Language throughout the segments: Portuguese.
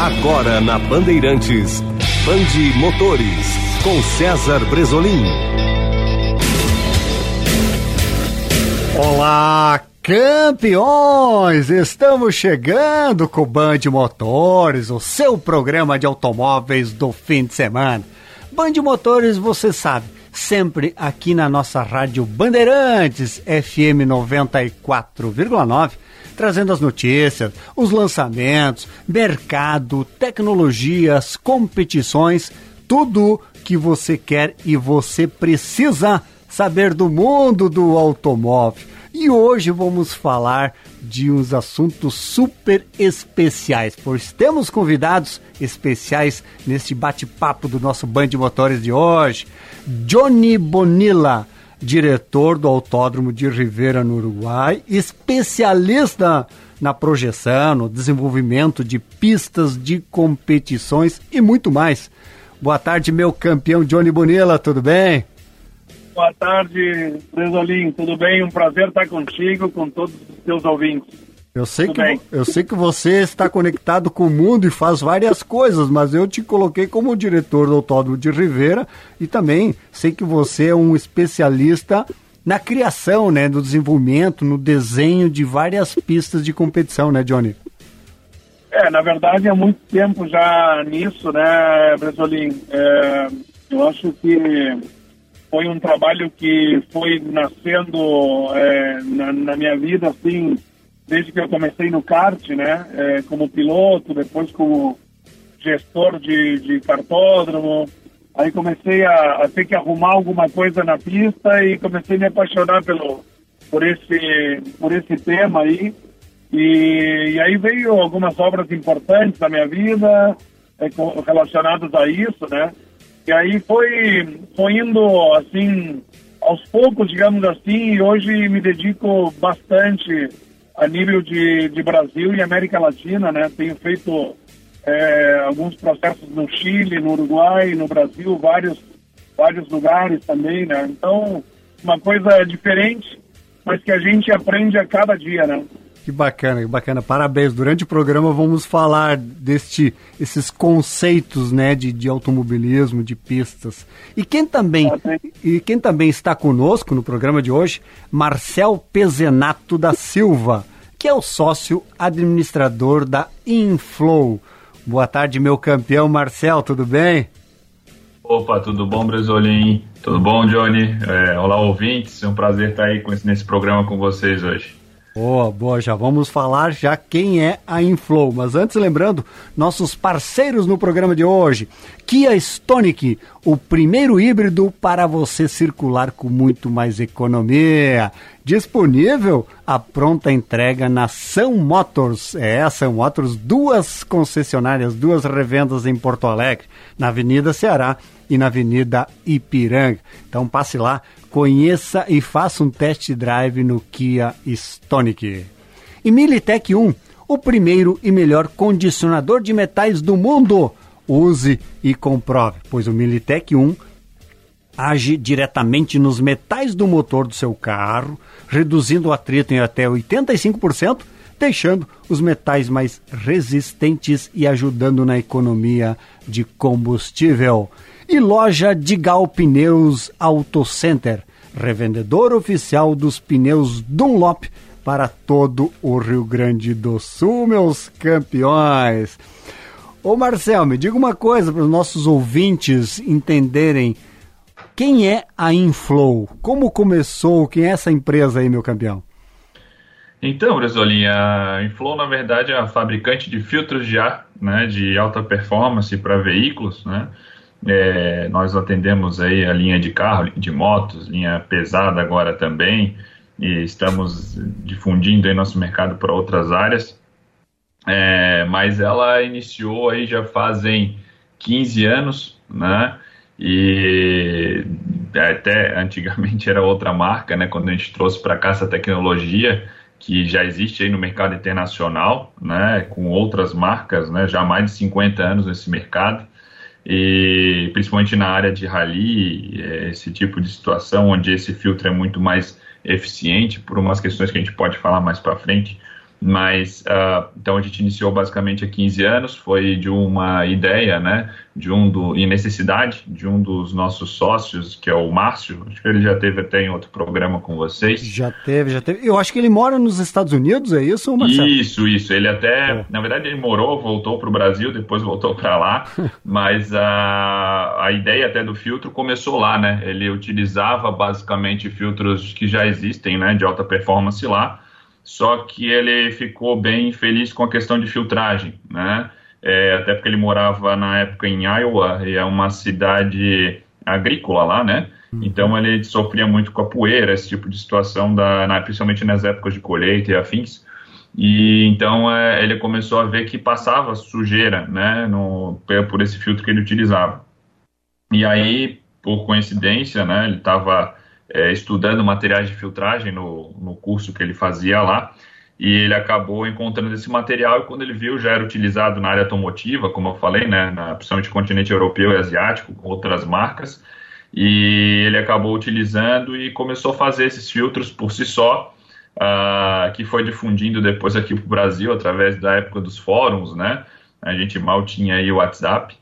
Agora na Bandeirantes, Bande Motores, com César Bresolim. Olá, campeões! Estamos chegando com o Band Motores, o seu programa de automóveis do fim de semana. Band Motores, você sabe, sempre aqui na nossa rádio Bandeirantes FM 94,9 trazendo as notícias, os lançamentos, mercado, tecnologias, competições, tudo que você quer e você precisa saber do mundo do automóvel. E hoje vamos falar de uns assuntos super especiais, pois temos convidados especiais neste bate-papo do nosso Band Motores de hoje. Johnny Bonilla, diretor do Autódromo de Rivera, no Uruguai, especialista na projeção, no desenvolvimento de pistas de competições e muito mais. Boa tarde, meu campeão Johnny Bonilla, tudo bem? Boa tarde, Bresolim, tudo bem? Um prazer estar contigo, com todos os teus ouvintes. Eu sei, que, eu sei que você está conectado com o mundo e faz várias coisas, mas eu te coloquei como diretor do Autódromo de Rivera e também sei que você é um especialista na criação, né, no desenvolvimento, no desenho de várias pistas de competição, né, Johnny? É, na verdade, há muito tempo já nisso, né, Bresolim? É, eu acho que foi um trabalho que foi nascendo é, na, na minha vida, assim, desde que eu comecei no kart, né, é, como piloto, depois como gestor de, de cartódromo. Aí comecei a, a, ter que arrumar alguma coisa na pista e comecei a me apaixonar pelo, por, esse, por esse tema aí. E, e aí veio algumas obras importantes da minha vida é, relacionadas a isso, né? E aí foi, foi indo assim, aos poucos, digamos assim, e hoje me dedico bastante a nível de, de Brasil e América Latina, né? Tenho feito é, alguns processos no Chile, no Uruguai, no Brasil, vários, vários lugares também, né? Então, uma coisa diferente, mas que a gente aprende a cada dia, né? Que bacana, que bacana. Parabéns. Durante o programa vamos falar deste, esses conceitos, né, de, de automobilismo, de pistas. E quem também, e quem também está conosco no programa de hoje, Marcel Pezenato da Silva, que é o sócio administrador da Inflow. Boa tarde, meu campeão Marcel, tudo bem? Opa, tudo bom, Bresolim? Tudo bom, Johnny? É, olá, ouvintes. É um prazer estar aí com, nesse programa com vocês hoje. Boa, boa, já vamos falar já quem é a Inflow. Mas antes, lembrando, nossos parceiros no programa de hoje. Kia Stonic, o primeiro híbrido para você circular com muito mais economia. Disponível a pronta entrega na São Motors. É, São Motors, duas concessionárias, duas revendas em Porto Alegre, na Avenida Ceará e na Avenida Ipiranga. Então passe lá, conheça e faça um test drive no Kia Stonic. E Militech 1, o primeiro e melhor condicionador de metais do mundo. Use e comprove, pois o Militech 1 age diretamente nos metais do motor do seu carro, reduzindo o atrito em até 85%, deixando os metais mais resistentes e ajudando na economia de combustível e loja Digal Pneus Auto Center, revendedor oficial dos pneus Dunlop para todo o Rio Grande do Sul, meus campeões. Ô Marcel, me diga uma coisa para os nossos ouvintes entenderem quem é a Inflow, como começou, quem é essa empresa aí, meu campeão? Então, Bresolinha, a Inflow na verdade é a fabricante de filtros de ar, né, de alta performance para veículos, né? É, nós atendemos aí a linha de carro, de motos, linha pesada agora também, e estamos difundindo aí nosso mercado para outras áreas. É, mas ela iniciou aí já fazem 15 anos, né? E até antigamente era outra marca, né? Quando a gente trouxe para cá essa tecnologia que já existe aí no mercado internacional, né? Com outras marcas, né? Já há mais de 50 anos nesse mercado e principalmente na área de rally, é, esse tipo de situação onde esse filtro é muito mais eficiente por umas questões que a gente pode falar mais para frente, Mas, uh, então a gente iniciou basicamente há 15 anos, foi de uma ideia, né, de um do, e necessidade de um dos nossos sócios, que é o Márcio, acho que ele já teve até em outro programa com vocês. Já teve, já teve. Eu acho que ele mora nos Estados Unidos, é isso, Marcelo? Isso, isso. Ele até, é. na verdade, ele morou, voltou para o Brasil, depois voltou para lá, mas a, a ideia até do filtro começou lá, né? Ele utilizava basicamente filtros que já existem, né, de alta performance lá, só que ele ficou bem feliz com a questão de filtragem, né? É, até porque ele morava na época em Iowa, e é uma cidade agrícola lá, né? Uhum. Então ele sofria muito com a poeira, esse tipo de situação, da, na, principalmente nas épocas de colheita e afins. E então é, ele começou a ver que passava sujeira, né, no, por esse filtro que ele utilizava. E aí, por coincidência, né, ele estava é, estudando materiais de filtragem no, no curso que ele fazia lá, e ele acabou encontrando esse material e quando ele viu já era utilizado na área automotiva, como eu falei, né, na, principalmente continente europeu e asiático, com outras marcas, e ele acabou utilizando e começou a fazer esses filtros por si só, uh, que foi difundindo depois aqui para o Brasil através da época dos fóruns, né, a gente mal tinha aí o WhatsApp,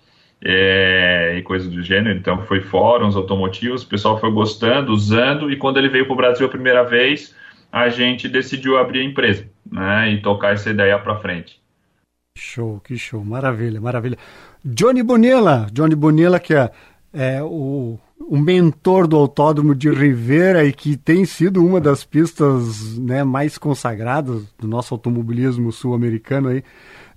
é, e coisas do gênero. Então, foi fóruns automotivos, o pessoal foi gostando, usando, e quando ele veio para o Brasil a primeira vez, a gente decidiu abrir a empresa né, e tocar essa ideia para frente. Show, que show, maravilha, maravilha. Johnny Bonilla, Johnny Bonilla, que é, é o, o mentor do Autódromo de Rivera e que tem sido uma das pistas né, mais consagradas do nosso automobilismo sul-americano aí.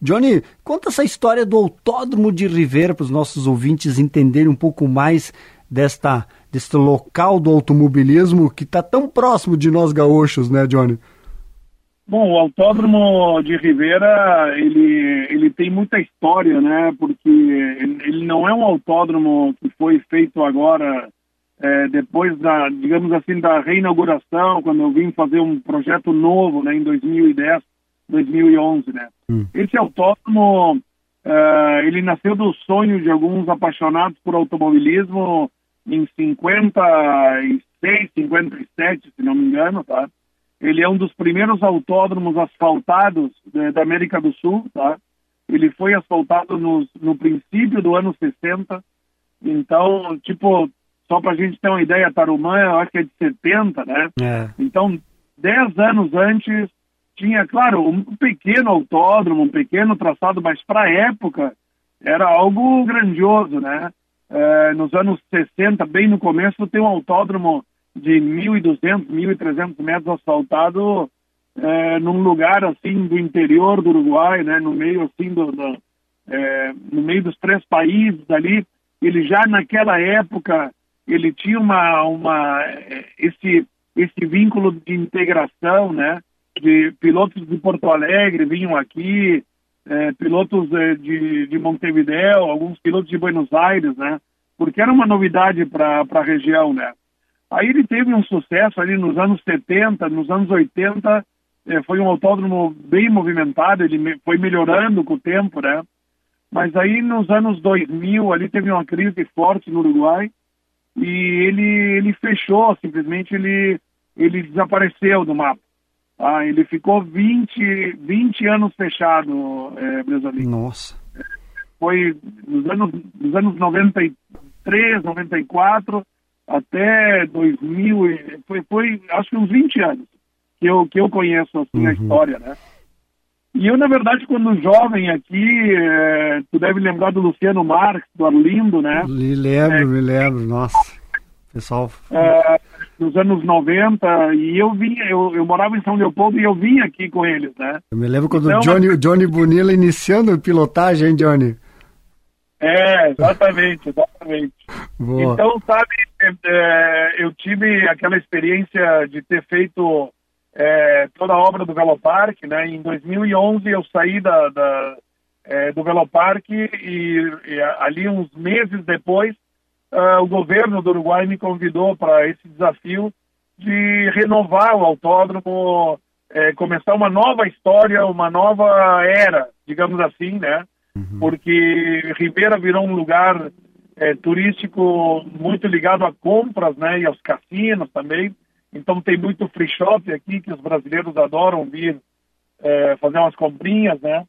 Johnny, conta essa história do Autódromo de Rivera para os nossos ouvintes entenderem um pouco mais desta, deste local do automobilismo que está tão próximo de nós gaúchos, né, Johnny? Bom, o Autódromo de Rivera, ele, ele tem muita história, né, porque ele não é um autódromo que foi feito agora, é, depois da, digamos assim, da reinauguração, quando eu vim fazer um projeto novo, né, em 2010, 2011, né. Hum. Esse autódromo, uh, ele nasceu do sonho de alguns apaixonados por automobilismo em 56, 57, se não me engano, tá? Ele é um dos primeiros autódromos asfaltados de, da América do Sul, tá? Ele foi asfaltado no, no princípio do ano 60. Então, tipo, só para a gente ter uma ideia, Tarumã, eu acho que é de 70, né? É. Então, 10 anos antes, tinha, claro, um pequeno autódromo, um pequeno traçado, mas para a época era algo grandioso, né? É, nos anos 60, bem no começo, tem um autódromo de 1.200, 1.300 metros asfaltado é, num lugar assim do interior do Uruguai, né? No meio assim do, do é, no meio dos três países ali. Ele já naquela época ele tinha uma, uma esse esse vínculo de integração, né? de pilotos de Porto Alegre vinham aqui, é, pilotos é, de, de Montevideo, alguns pilotos de Buenos Aires, né? Porque era uma novidade para a região, né? Aí ele teve um sucesso ali nos anos 70, nos anos 80, é, foi um autódromo bem movimentado, ele foi melhorando com o tempo, né? Mas aí nos anos 2000 ali teve uma crise forte no Uruguai e ele ele fechou, simplesmente ele ele desapareceu do mapa. Ah, ele ficou 20, 20 anos fechado, é, Bresolim. Nossa. Foi nos anos, nos anos 93, 94 até 2000, foi, foi acho que uns 20 anos que eu, que eu conheço assim, uhum. a história, né? E eu, na verdade, quando jovem aqui, é, tu deve lembrar do Luciano Marques, do Arlindo, né? Me lembro, é, me lembro, nossa. Pessoal. É, nos anos 90, e eu vinha, eu, eu morava em São Leopoldo e eu vinha aqui com eles, né? Eu me lembro quando então, o Johnny, Johnny Bonilla iniciando a pilotagem, hein, Johnny? É, exatamente, exatamente. Boa. Então, sabe, é, é, eu tive aquela experiência de ter feito é, toda a obra do Velopark, né? Em 2011 eu saí da, da é, do Velopark e, e ali uns meses depois uh, o governo do Uruguai me convidou para esse desafio de renovar o autódromo, é, começar uma nova história, uma nova era, digamos assim, né? Uhum. Porque Ribeira virou um lugar é, turístico muito ligado a compras, né? E aos cassinos também. Então tem muito free shop aqui que os brasileiros adoram vir é, fazer umas comprinhas, né?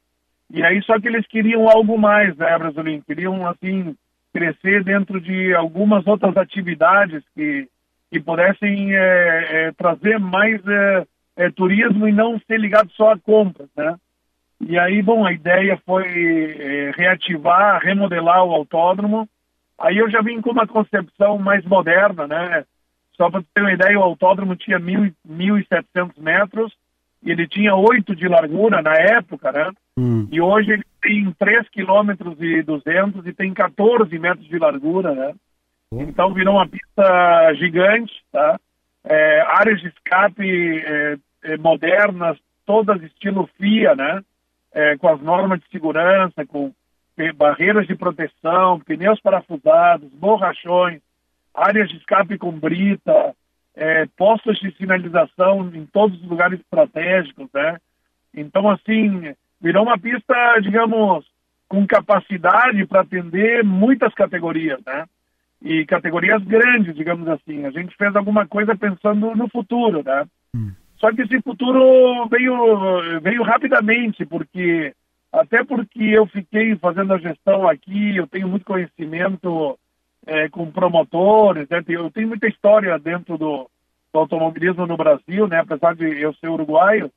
E aí só que eles queriam algo mais, né, Brasilinho? Queriam, assim, crescer dentro de algumas outras atividades que, que pudessem é, é, trazer mais é, é turismo e não ser ligado só a compras, né? E aí, bom, a ideia foi é, reativar, remodelar o autódromo. Aí eu já vim com uma concepção mais moderna, né? Só para ter uma ideia, o autódromo tinha 1.700 metros e ele tinha 8 de largura na época, né? Hum. E hoje ele tem 3 km e 200 e tem 14 metros de largura, né? Então virou uma pista gigante, tá? É, áreas de escape é, é, modernas, todas estilo FIA, né? É, com as normas de segurança, com barreiras de proteção, pneus parafusados, borrachões, áreas de escape com brita, é, postos de sinalização em todos os lugares estratégicos, né? Então, assim, virou uma pista, digamos, com capacidade para atender muitas categorias, né? E categorias grandes, digamos assim. A gente fez alguma coisa pensando no futuro, né? Só que esse futuro veio, veio rapidamente, porque até porque eu fiquei fazendo a gestão aqui, eu tenho muito conhecimento é, com promotores, né? eu tenho muita história dentro do, do, automobilismo no Brasil, né? apesar de eu ser uruguaio.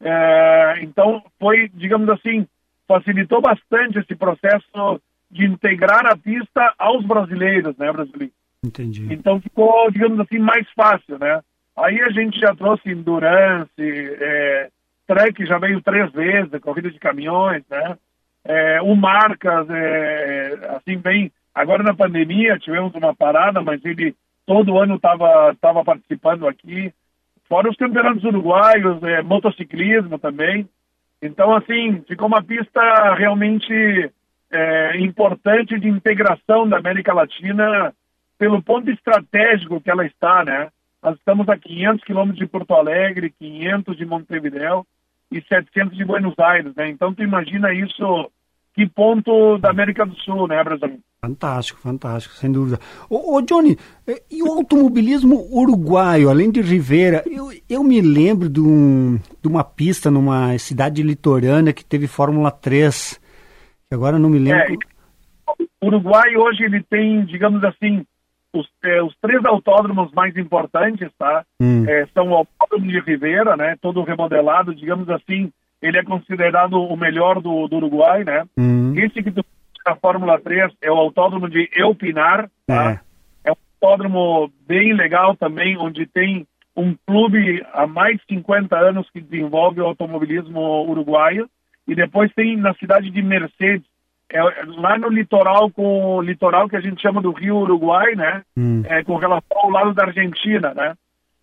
É, então foi, digamos assim, facilitou bastante esse processo de integrar a pista aos brasileiros, né, brasileiros. Entendi. Então ficou, digamos assim, mais fácil, né? Aí a gente já trouxe endurance, é, trek já veio três vezes, corrida de caminhões, né? É, o Marcas, é, assim, bem... Agora na pandemia tivemos uma parada, mas ele todo ano estava tava participando aqui. Fora os campeonatos uruguaios, é, motociclismo também. Então, assim, ficou uma pista realmente é, importante de integração da América Latina pelo ponto estratégico que ela está, né? Nós estamos a 500 quilômetros de Porto Alegre, 500 de Montevideo e 700 de Buenos Aires, né? Então, tu imagina isso, que ponto da América do Sul, né, Brasil? Fantástico, fantástico, sem dúvida. Ô, ô, Johnny, e o automobilismo uruguaio, além de Rivera, eu, eu me lembro de, um, de uma pista numa cidade litorânea que teve Fórmula 3, que agora não me lembro. É, o Uruguai hoje ele tem, digamos assim, os, é, os três autódromos mais importantes, tá? Hum. É, são o Autódromo de Rivera, né? Todo remodelado, digamos assim, ele é considerado o melhor do, do Uruguai, né? Hum. Esse que a Fórmula 3 é o Autódromo de Elpinar, tá? É. é um autódromo bem legal também, onde tem um clube há mais de 50 anos que desenvolve o automobilismo uruguaio. E depois tem na cidade de Mercedes, é, lá no litoral, com o litoral que a gente chama do Rio Uruguai, né? Hum. É, com relação ao lado da Argentina, né?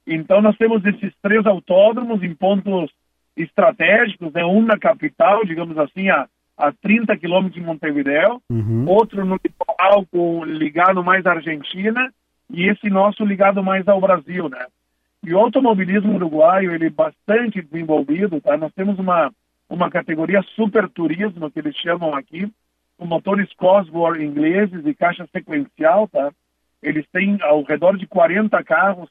Então nós temos esses três autódromos em pontos estratégicos, né? Um na capital, digamos assim, a, a 30 quilômetros de Montevideo, uhum. outro no litoral com, ligado mais à Argentina e esse nosso ligado mais ao Brasil, né? E o automobilismo uruguaio, ele é bastante desenvolvido, tá? Nós temos uma, uma categoria super turismo, que eles chamam aqui, com motores Cosworth ingleses e caixa sequencial, tá? Eles têm ao redor de 40 carros,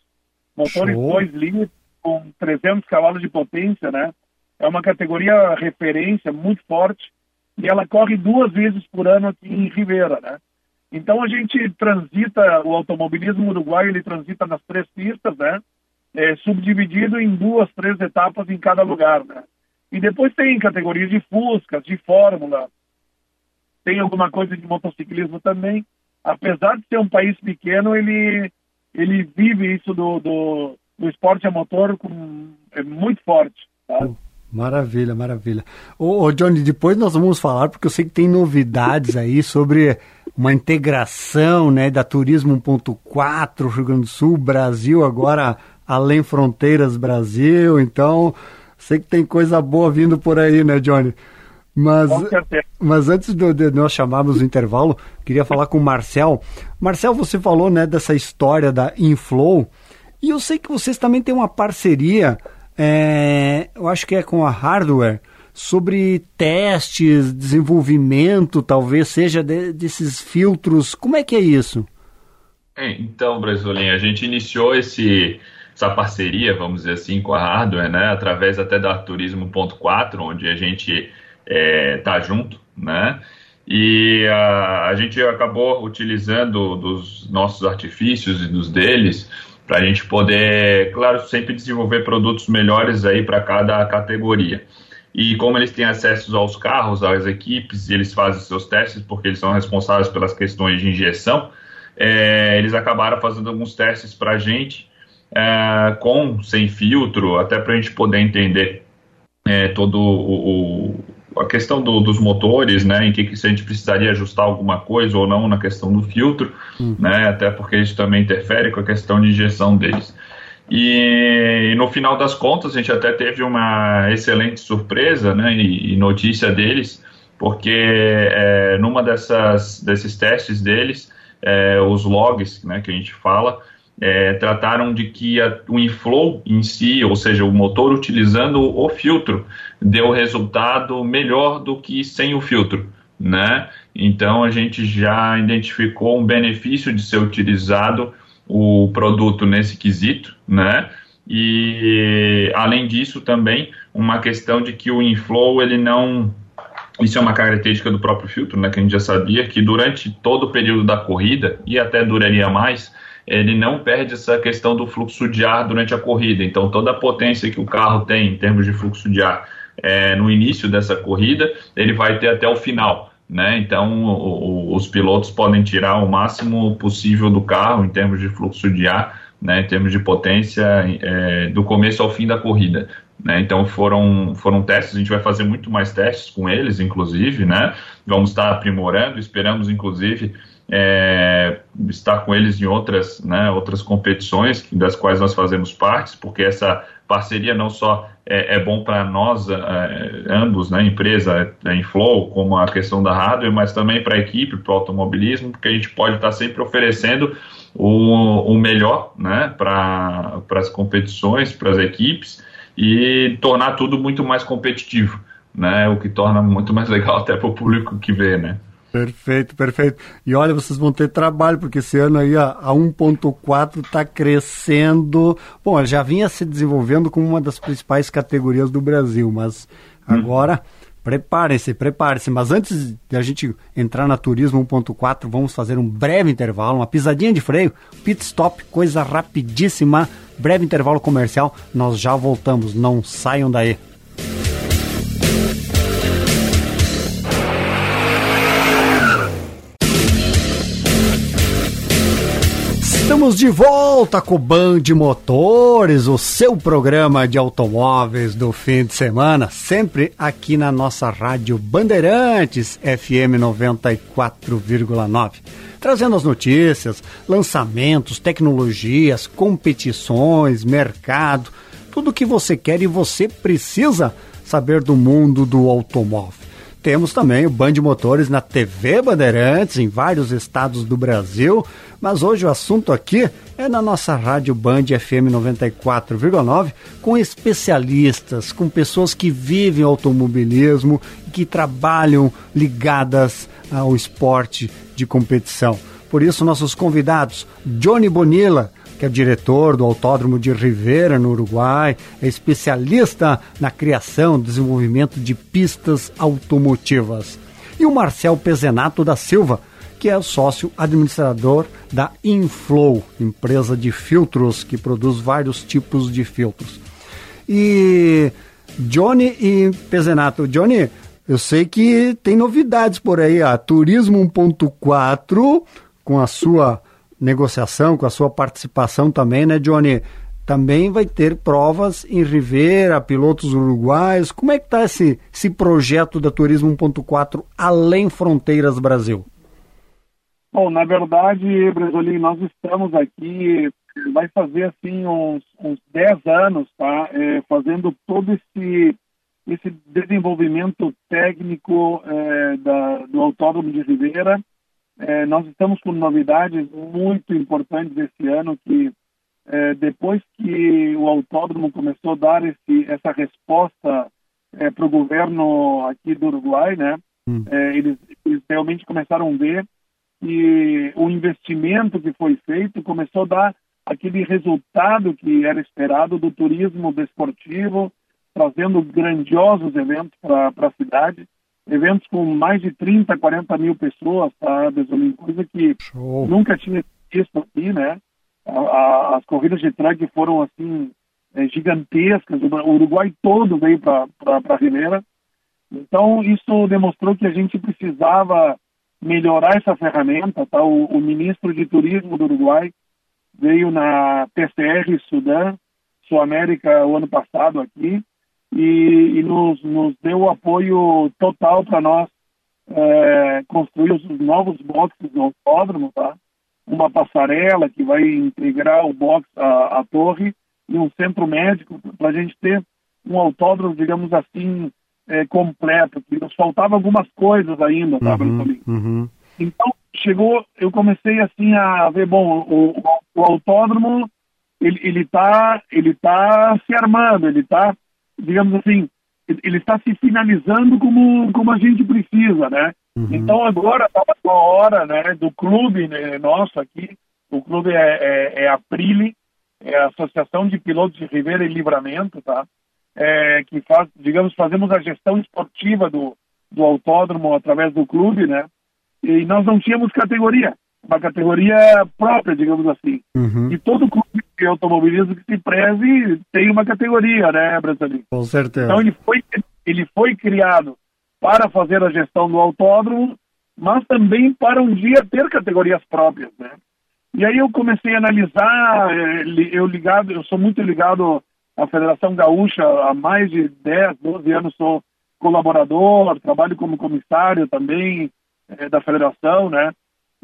motores 2 litros, com 300 cavalos de potência, né? É uma categoria referência muito forte e ela corre duas vezes por ano aqui em Ribeira, né? Então a gente transita, o automobilismo uruguaio, ele transita nas três pistas, né? É, subdividido em duas, três etapas em cada lugar, né? E depois tem categorias de Fuscas, de Fórmula, tem alguma coisa de motociclismo também. Apesar de ser um país pequeno, ele, ele vive isso do, do, do esporte a motor com, é muito forte. Tá? Maravilha, maravilha. Ô, ô, Johnny, depois nós vamos falar, porque eu sei que tem novidades aí sobre uma integração né, da Turismo 1.4, Rio Grande do Sul, Brasil, agora além fronteiras Brasil. Então, sei que tem coisa boa vindo por aí, né, Johnny? Mas, mas antes de, de, nós chamarmos o intervalo, queria falar com o Marcel. Marcel, você falou né, dessa história da Inflow, e eu sei que vocês também têm uma parceria, é, eu acho que é com a Hardware, sobre testes, desenvolvimento, talvez seja de, desses filtros. Como é que é isso? É, então, Brasolinha, a gente iniciou esse essa parceria, vamos dizer assim, com a hardware, né, através até da Turismo.4, onde a gente é, junto, né, e a, a gente acabou utilizando dos nossos artifícios e dos deles para a gente poder, claro, sempre desenvolver produtos melhores aí para cada categoria. E como eles têm acesso aos carros, às equipes, eles fazem seus testes porque eles são responsáveis pelas questões de injeção, é, eles acabaram fazendo alguns testes para a gente é, com, sem filtro, até para a gente poder entender é, todo o a questão do, dos motores, né, em que, que a gente precisaria ajustar alguma coisa ou não na questão do filtro, uhum. né, até porque isso também interfere com a questão de injeção deles. E, e, no final das contas a gente até teve uma excelente surpresa, né, e, e notícia deles, porque é, numa dessas desses testes deles, é, os logs, né, que a gente fala, é, trataram de que a, o inflow em si, ou seja, o motor utilizando o filtro, deu resultado melhor do que sem o filtro, né? Então a gente já identificou um benefício de ser utilizado o produto nesse quesito, né? E além disso também uma questão de que o inflow ele não isso é uma característica do próprio filtro, né, que a gente já sabia que durante todo o período da corrida e até duraria mais, ele não perde essa questão do fluxo de ar durante a corrida. Então, toda a potência que o carro tem em termos de fluxo de ar é, no início dessa corrida, ele vai ter até o final. Né? Então, o, o, os pilotos podem tirar o máximo possível do carro em termos de fluxo de ar, né, em termos de potência, é, do começo ao fim da corrida. Né? Então, foram, foram testes, a gente vai fazer muito mais testes com eles, inclusive, né? vamos estar aprimorando, esperamos, inclusive, é, estar com eles em outras, né, outras competições das quais nós fazemos parte, porque essa parceria não só é, é bom para nós é, ambos, né, empresa é, em Flow, como a questão da hardware, mas também para a equipe, para o automobilismo, porque a gente pode estar sempre oferecendo o, o melhor né, para as competições, para as equipes e tornar tudo muito mais competitivo, né, o que torna muito mais legal até para o público que vê, né. Perfeito, perfeito. E olha, vocês vão ter trabalho, porque esse ano aí a, a 1.4 está crescendo. Bom, ela já vinha se desenvolvendo como uma das principais categorias do Brasil, mas hum. agora preparem-se, preparem-se. Mas antes de a gente entrar na Turismo 1.4, vamos fazer um breve intervalo, uma pisadinha de freio, pit stop, coisa rapidíssima, breve intervalo comercial. Nós já voltamos, não saiam daí. Estamos de volta com o Band Motores, o seu programa de automóveis do fim de semana, sempre aqui na nossa rádio Bandeirantes FM 94,9. Trazendo as notícias, lançamentos, tecnologias, competições, mercado, tudo o que você quer e você precisa saber do mundo do automóvel. Temos também o Band Motores na TV Bandeirantes, em vários estados do Brasil, mas hoje o assunto aqui é na nossa rádio Band FM 94,9, com especialistas, com pessoas que vivem automobilismo e que trabalham ligadas ao esporte de competição. Por isso, nossos convidados, Johnny Bonilla, que é diretor do Autódromo de Rivera, no Uruguai, é especialista na criação e desenvolvimento de pistas automotivas. E o Marcel Pezenato da Silva, que é sócio administrador da Inflow, empresa de filtros que produz vários tipos de filtros. E Johnny e Pezenato, Johnny, eu sei que tem novidades por aí, a Turismo 1.4 com a sua negociação, com a sua participação também, né, Johnny? Também vai ter provas em Rivera, pilotos uruguaios. Como é que está esse, esse projeto da Turismo 1.4 além fronteiras Brasil? Bom, na verdade, Brasolim, nós estamos aqui, vai fazer assim uns, uns 10 anos, tá? É, fazendo todo esse, esse desenvolvimento técnico é, da, do Autódromo de Rivera é, nós estamos com novidades muito importantes esse ano que é, depois que o autódromo começou a dar esse, essa resposta é, para o governo aqui do Uruguai, né, hum. É, eles, eles, realmente começaram a ver que o investimento que foi feito começou a dar aquele resultado que era esperado do turismo desportivo, trazendo grandiosos eventos para a cidade, eventos com mais de 30, 40 mil pessoas, tá, Besolim? Coisa que Show. nunca tinha visto aqui, né? A, a, as corridas de truck foram, assim, é, gigantescas, o Uruguai todo veio para a Ribeira. Então, isso demonstrou que a gente precisava melhorar essa ferramenta, tá? O, o ministro de Turismo do Uruguai veio na PCR Sudã, Sul América, o ano passado aqui, e, e nos, nos, deu apoio total para nós é, construir os novos boxes do autódromo, tá? Uma passarela que vai integrar o box à, à torre e um centro médico para a gente ter um autódromo, digamos assim, é, completo. Que nos faltavam algumas coisas ainda, tá, uhum, uhum. Então chegou, eu comecei assim a ver, bom, o, o autódromo ele ele está ele tá se armando, ele está digamos assim, ele está se finalizando como, como a gente precisa, né? Uhum. Então agora estava a hora né, do clube né, nosso aqui, o clube é, é, é a Prile, é a Associação de Pilotos de Ribeira e Livramento, tá? É, que faz, digamos, fazemos a gestão esportiva do, do autódromo através do clube, né? E nós não tínhamos categoria uma categoria própria, digamos assim. Uhum. E todo clube de automobilismo que se preze tem uma categoria, né, Brasil? Com certeza. Então ele foi, ele foi criado para fazer a gestão do autódromo, mas também para um dia ter categorias próprias, né? E aí eu comecei a analisar, eh, eu ligado, eu sou muito ligado à Federação Gaúcha há mais de 10, 12 anos, sou colaborador, trabalho como comissário também é, da federação, né?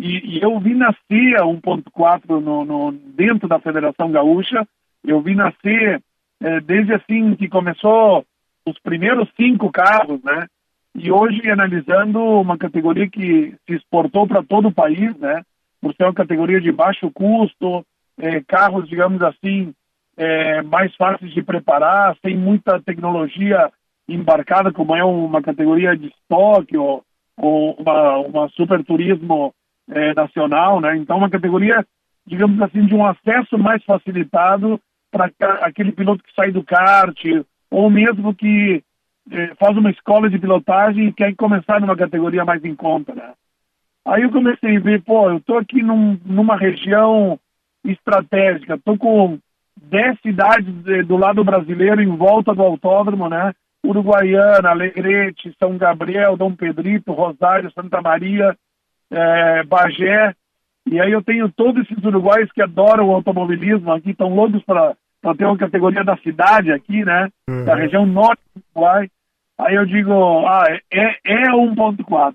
E, e eu vi nascer a 1.4 no, no, dentro da Federação Gaúcha, eu vi nascer é, desde assim que começou os primeiros cinco carros, né? E hoje analisando uma categoria que se exportou para todo o país, né? Por ser uma categoria de baixo custo, é, carros, digamos assim, é, mais fáceis de preparar, sem muita tecnologia embarcada, como é uma categoria de estoque ou, ou uma, uma super turismo é, nacional, né? Então, uma categoria, digamos assim, de um acesso mais facilitado para aquele piloto que sai do kart, ou mesmo que é, faz uma escola de pilotagem e quer começar numa categoria mais em conta, né? Aí eu comecei a ver, pô, eu estou aqui num, numa região estratégica, estou com 10 cidades do lado brasileiro em volta do autódromo, né? Uruguaiana, Alegrete, São Gabriel, Dom Pedrito, Rosário, Santa Maria, é, Bagé, e aí eu tenho todos esses uruguaios que adoram o automobilismo aqui, estão loucos para ter uma categoria da cidade aqui, né? Uhum. Da região norte do Uruguai. Aí eu digo, ah, é, é 1.4.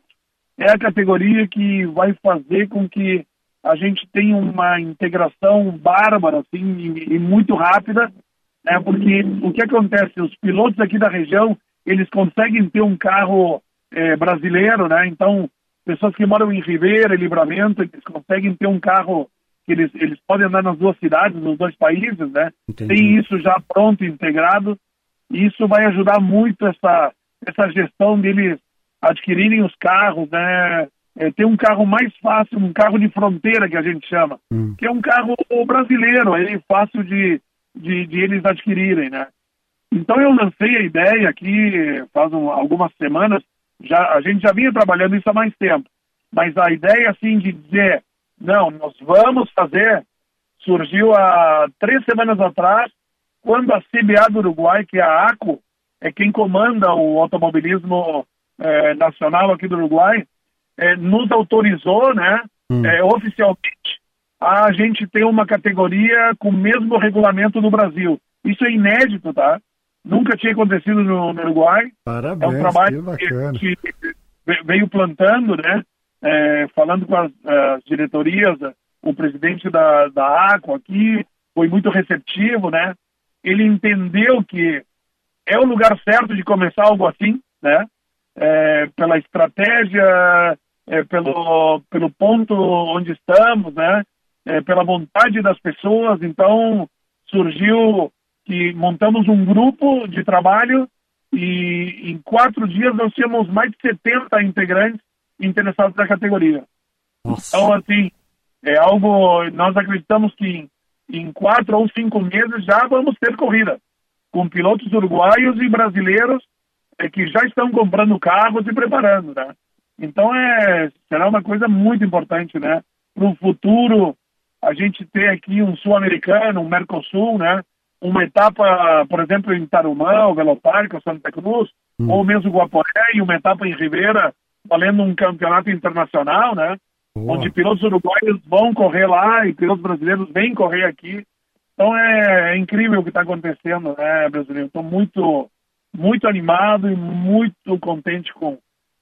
É a categoria que vai fazer com que a gente tenha uma integração bárbara, assim, e, e muito rápida, né? Porque o que acontece? Os pilotos aqui da região, eles conseguem ter um carro é, brasileiro, né? Então, pessoas que moram em Ribeira e Livramento, eles conseguem ter um carro que eles, eles podem andar nas duas cidades, nos dois países, né? Entendi. Tem isso já pronto, integrado, e isso vai ajudar muito essa, essa gestão deles adquirirem os carros, né? É, ter um carro mais fácil, um carro de fronteira que a gente chama, hum. que é um carro brasileiro, é fácil de, de, de, eles adquirirem, né? Então eu lancei a ideia aqui faz um, algumas semanas já, a gente já vinha trabalhando isso há mais tempo. Mas a ideia, assim, de dizer, não, nós vamos fazer, surgiu há três semanas atrás, quando a CBA do Uruguai, que é a ACO, é quem comanda o automobilismo é, nacional aqui do Uruguai, é, nos autorizou, né, hum. é, oficialmente, a gente ter uma categoria com o mesmo regulamento do Brasil. Isso é inédito, tá? Nunca tinha acontecido no, no Uruguai. Parabéns, é um trabalho que, que, veio plantando, né? É, falando com as, as, diretorias, o presidente da, da ACO aqui foi muito receptivo, né? Ele entendeu que é o lugar certo de começar algo assim, né? É, pela estratégia, é, pelo, pelo ponto onde estamos, né? É, pela vontade das pessoas. Então, surgiu que montamos um grupo de trabalho e em quatro dias nós tínhamos mais de 70 integrantes interessados na categoria. Nossa. Então, assim, é algo, nós acreditamos que em quatro ou cinco meses já vamos ter corrida, com pilotos uruguaios e brasileiros é, que já estão comprando carros e preparando, né? Então é, será uma coisa muito importante, né? Para o futuro, a gente ter aqui um sul-americano, um Mercosul, né? Uma etapa, por exemplo, em Tarumã, o Veloparque, o Santa Cruz, hum. ou mesmo Guaporé, e uma etapa em Ribeira, valendo um campeonato internacional, né? Boa. Onde pilotos uruguaios vão correr lá e pilotos brasileiros vêm correr aqui. Então é, é incrível o que está acontecendo, né, brasileiro? Estou muito, muito animado e muito contente com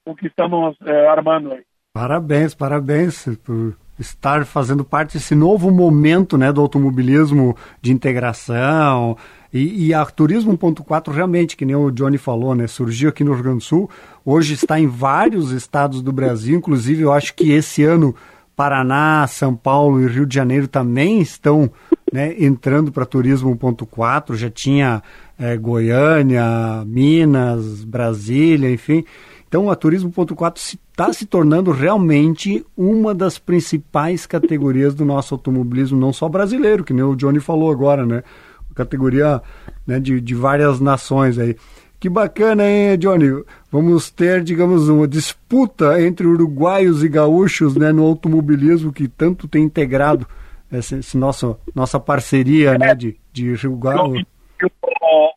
o que estamos é, armando aí. Parabéns, parabéns por estar fazendo parte desse novo momento né, do automobilismo de integração. E, e a Turismo 1.4 realmente, que nem o Johnny falou, né, surgiu aqui no Rio Grande do Sul, hoje está em vários estados do Brasil, inclusive eu acho que esse ano Paraná, São Paulo e Rio de Janeiro também estão né, entrando para Turismo 1.4, já tinha é, Goiânia, Minas, Brasília, enfim. Então, a Turismo.4 está se tornando realmente uma das principais categorias do nosso automobilismo, não só brasileiro, que nem o Johnny falou agora, né? Categoria né, de, de várias nações aí. Que bacana, hein, Johnny? Vamos ter, digamos, uma disputa entre uruguaios e gaúchos né, no automobilismo que tanto tem integrado essa esse nosso, nossa parceria né, de, de Rio Galo.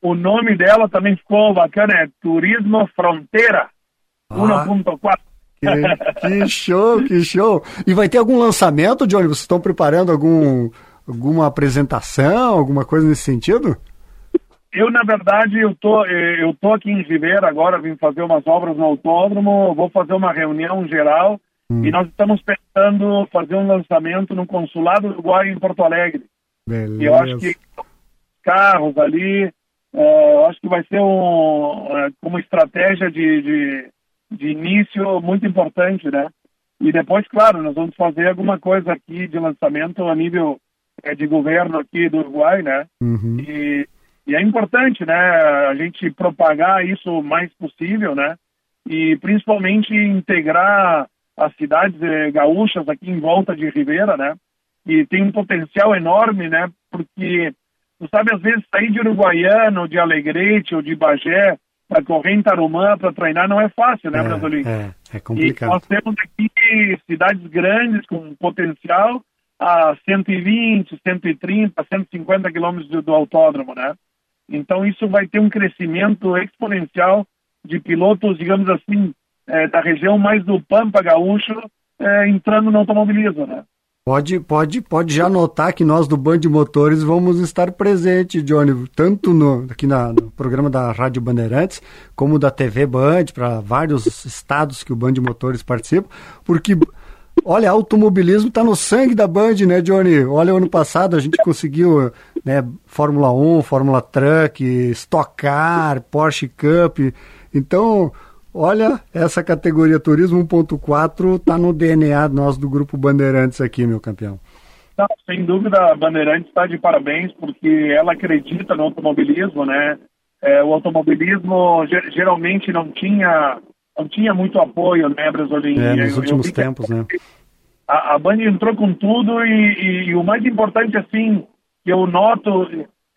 O nome dela também ficou bacana, é Turismo Fronteira. 1.4. Ah, que, que, show, que show. E vai ter algum lançamento, Johnny? Vocês estão preparando algum, alguma apresentação, alguma coisa nesse sentido? Eu, na verdade, eu tô, eu tô aqui em Ribeira agora, vim fazer umas obras no autódromo, vou fazer uma reunião geral hum. e nós estamos pensando fazer um lançamento no Consulado Uruguai em Porto Alegre. Beleza. E eu acho que carros ali, uh, eu acho que vai ser um, uh, uma estratégia de, de de início muito importante, né? E depois, claro, nós vamos fazer alguma coisa aqui de lançamento a nível é, de governo aqui do Uruguai, né? Uhum. E, e, é importante, né, a gente propagar isso o mais possível, né? E principalmente integrar as cidades eh, gaúchas aqui em volta de Ribeira, né? E tem um potencial enorme, né? Porque, tu sabe, às vezes sair de Uruguaiano, de Alegrete ou de Bagé para correr em Tarumã, para treinar, não é fácil, né, é, Brasolim? É, é complicado. E nós temos aqui cidades grandes com potencial a 120, 130, 150 quilômetros do, do autódromo, né? Então isso vai ter um crescimento exponencial de pilotos, digamos assim, é, da região mais do Pampa Gaúcho, é, entrando no automobilismo, né? Pode, pode, pode já notar que nós do Band Motores vamos estar presentes, Johnny, tanto no, aqui na, no programa da Rádio Bandeirantes, como da TV Band, para vários estados que o Band Motores participa, porque, olha, automobilismo está no sangue da Band, né, Johnny? Olha, ano passado a gente conseguiu né, Fórmula 1, Fórmula Truck, Stock Car, Porsche Cup, então Olha, essa categoria Turismo 1.4 está no DNA nós do Grupo Bandeirantes aqui, meu campeão. Não, sem dúvida, a Bandeirantes está de parabéns porque ela acredita no automobilismo, né? É, o automobilismo geralmente não tinha não tinha muito apoio, né, Brasolim? É, nos eu, últimos eu tempos, né? A, a Band entrou com tudo e, e, e, o mais importante, assim, que eu noto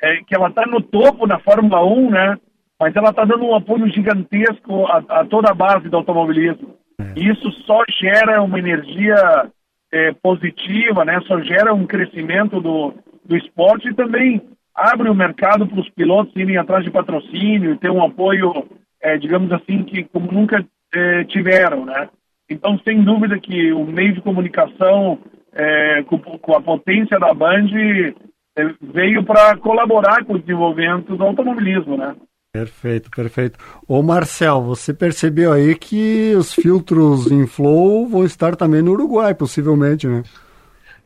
é que ela está no topo na Fórmula 1, né? Mas ela está dando um apoio gigantesco a, a, toda a base do automobilismo. É. E isso só gera uma energia é, positiva, né? só gera um crescimento do, do esporte e também abre o mercado para os pilotos irem atrás de patrocínio e ter um apoio, é, digamos assim, que como nunca é, tiveram. Né? Então, sem dúvida que o meio de comunicação é, com, com, a potência da Band é, veio para colaborar com o desenvolvimento do automobilismo, né? Perfeito, perfeito. Ô Marcel, você percebeu aí que os filtros em flow vão estar também no Uruguai, possivelmente, né?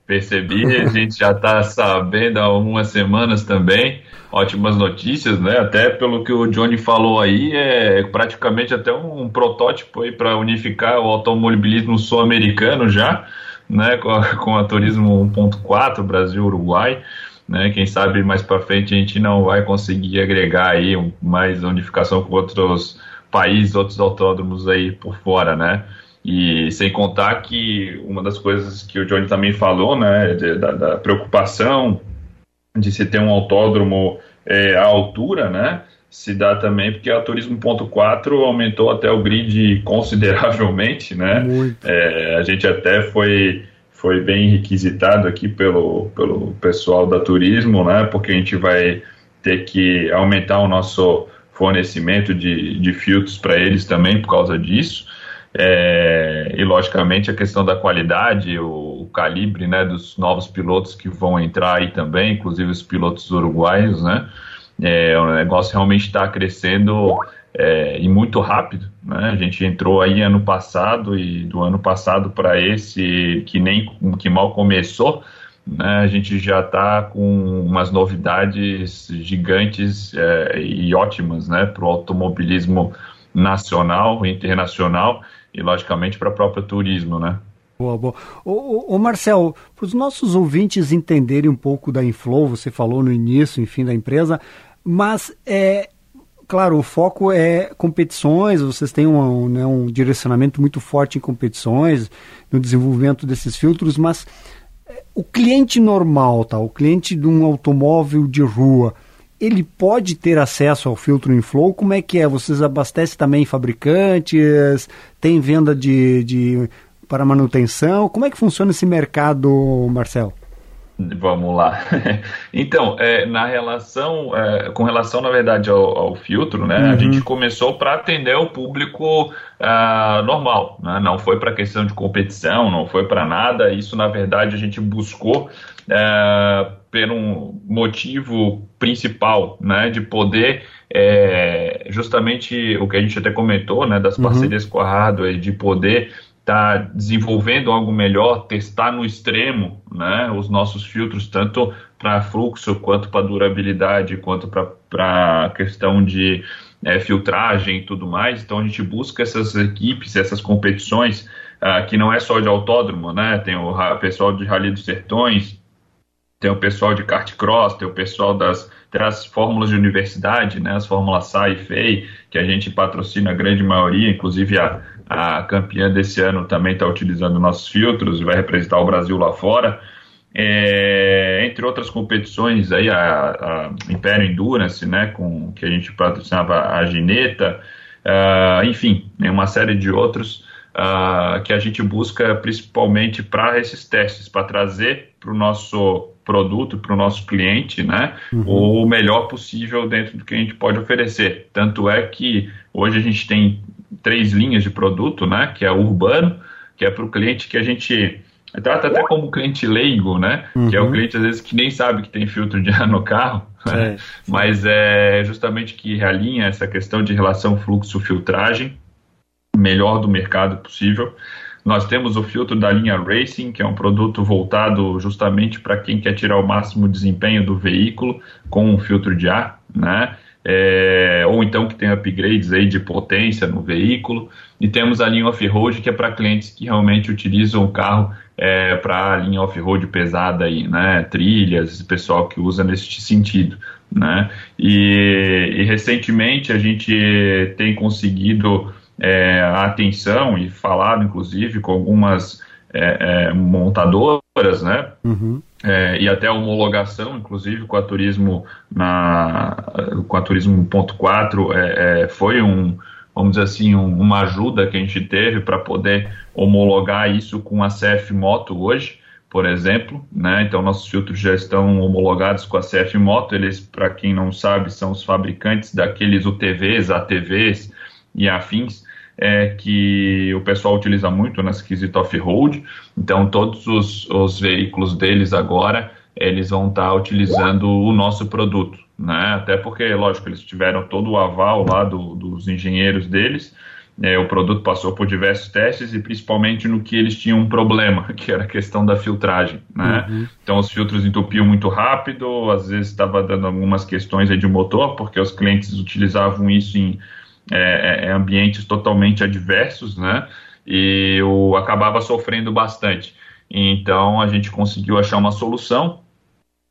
Percebi, a gente já está sabendo há algumas semanas também. Ótimas notícias, né? Até pelo que o Johnny falou aí, é praticamente até um protótipo aí para unificar o automobilismo sul-americano já, né? Com com a Turismo 1.4, Brasil-Uruguai né? Quem sabe mais para frente a gente não vai conseguir agregar aí mais unificação com outros países, outros autódromos aí por fora, né? E sem contar que uma das coisas que o Johnny também falou, né, de, da, da, preocupação de se ter um autódromo é, à altura, né? Se dá também porque a Turismo.4 aumentou até o grid consideravelmente, né? É, a gente até foi foi bem requisitado aqui pelo, pelo pessoal da Turismo, né? Porque a gente vai ter que aumentar o nosso fornecimento de, de filtros para eles também por causa disso. É, e logicamente a questão da qualidade, o, o, calibre né, dos novos pilotos que vão entrar aí também, inclusive os pilotos uruguaios, né? É, o negócio realmente está crescendo é, e muito rápido. Né? A gente entrou aí ano passado e do ano passado para esse que nem que mal começou, né, a gente já está com umas novidades gigantes é, e ótimas né, para o automobilismo nacional internacional e, logicamente, para o próprio turismo. Né? Boa, boa. Ô, ô, Marcel, para os nossos ouvintes entenderem um pouco da Inflow, você falou no início, enfim, da empresa, mas é, claro, o foco é competições, vocês têm um, né, um direcionamento muito forte em competições, no desenvolvimento desses filtros, mas o cliente normal, tá? O cliente de um automóvel de rua, ele pode ter acesso ao filtro Inflow? Como é que é? Vocês abastecem também fabricantes? Tem venda de, de para manutenção? Como é que funciona esse mercado, Marcel? Vamos lá. então, é, na relação, é, com relação, na verdade, ao, ao filtro, né, uhum. a gente começou para atender o público uh, normal, né, não foi para questão de competição, não foi para nada. Isso, na verdade, a gente buscou uh, por um motivo principal, né, de poder é, justamente o que a gente até comentou, né, das uhum. parcerias uhum. com a hardware, de poder está desenvolvendo algo melhor, testar no extremo né, os nossos filtros, tanto para fluxo, quanto para durabilidade, quanto para a questão de é, filtragem e tudo mais. Então a gente busca essas equipes, essas competições, uh, que não é só de autódromo, né? Tem o pessoal de Rally dos Sertões, tem o pessoal de kart cross, tem o pessoal das, das fórmulas de universidade, né, as fórmulas SAI e FEI, que a gente patrocina a grande maioria, inclusive a, a campeã desse ano também está utilizando nossos filtros e vai representar o Brasil lá fora. É, entre outras competições, aí a, a, Império Endurance, né, com, que a gente patrocinava a Gineta, uh, enfim, uma série de outros uh, que a gente busca principalmente para esses testes, para trazer para o nosso produto, para o nosso cliente, né, uhum. o melhor possível dentro do que a gente pode oferecer. Tanto é que hoje a gente tem três linhas de produto, né? Que é o urbano, que é para o cliente que a gente trata até como cliente leigo, né? Uhum. Que é o cliente às vezes que nem sabe que tem filtro de ar no carro, né? mas é justamente que realinha essa questão de relação fluxo-filtragem melhor do mercado possível. Nós temos o filtro da linha Racing, que é um produto voltado justamente para quem quer tirar o máximo desempenho do veículo com um filtro de ar, né? é, ou então que tem upgrades aí de potência no veículo. E temos a linha off-road, que é para clientes que realmente utilizam o carro é, para a linha off-road pesada aí, né? Trilhas, pessoal que usa nesse sentido. Né? E, e recentemente a gente tem conseguido é, a atenção e falado, inclusive, com algumas é, é, montadoras, né? Uhum é, e até a homologação, inclusive com a Turismo na com a Turismo.4 é, é, foi um vamos dizer assim um, uma ajuda que a gente teve para poder homologar isso com a CF Moto hoje, por exemplo, né? Então nossos filtros já estão homologados com a CF Moto. Eles, para quem não sabe, são os fabricantes daqueles UTVs, ATVs e afins é, que o pessoal utiliza muito na quesito off-road. Então, todos os, os, veículos deles agora, eles vão estar tá utilizando o nosso produto, né? Até porque, lógico, eles tiveram todo o aval lá do, dos engenheiros deles, é, o produto passou por diversos testes e principalmente no que eles tinham um problema, que era a questão da filtragem, né? Uhum. Então os filtros entupiam muito rápido, às vezes estava dando algumas questões de motor, porque os clientes utilizavam isso em é, é, é, ambientes totalmente adversos, né? E eu acabava sofrendo bastante. Então a gente conseguiu achar uma solução,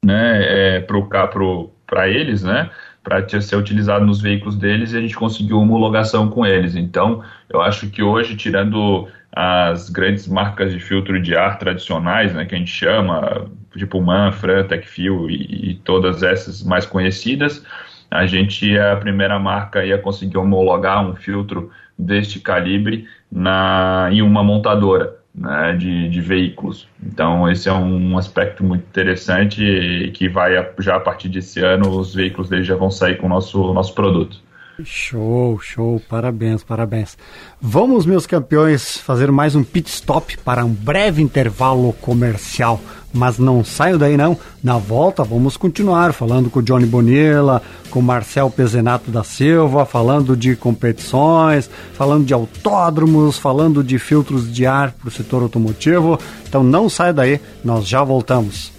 né? É, para eles, né? para ser utilizado nos veículos deles e a gente conseguiu homologação com eles. Então, eu acho que hoje, tirando as grandes marcas de filtro de ar tradicionais, né, que a gente chama, tipo Manfred, Techfill e, e todas essas mais conhecidas, a gente é a primeira marca a conseguir homologar um filtro deste calibre na, em uma montadora né, de, de, veículos. Então, esse é um aspecto muito interessante e que vai, já a partir desse ano, os veículos deles já vão sair com o nosso, nosso produto. Show, show, parabéns, parabéns. Vamos, meus campeões, fazer mais um pit stop para um breve intervalo comercial. Mas não saio daí não. Na volta vamos continuar falando com o Johnny Bonilla, com o Marcel Pezenato da Silva, falando de competições, falando de autódromos, falando de filtros de ar para o setor automotivo. Então não saia daí, nós já voltamos.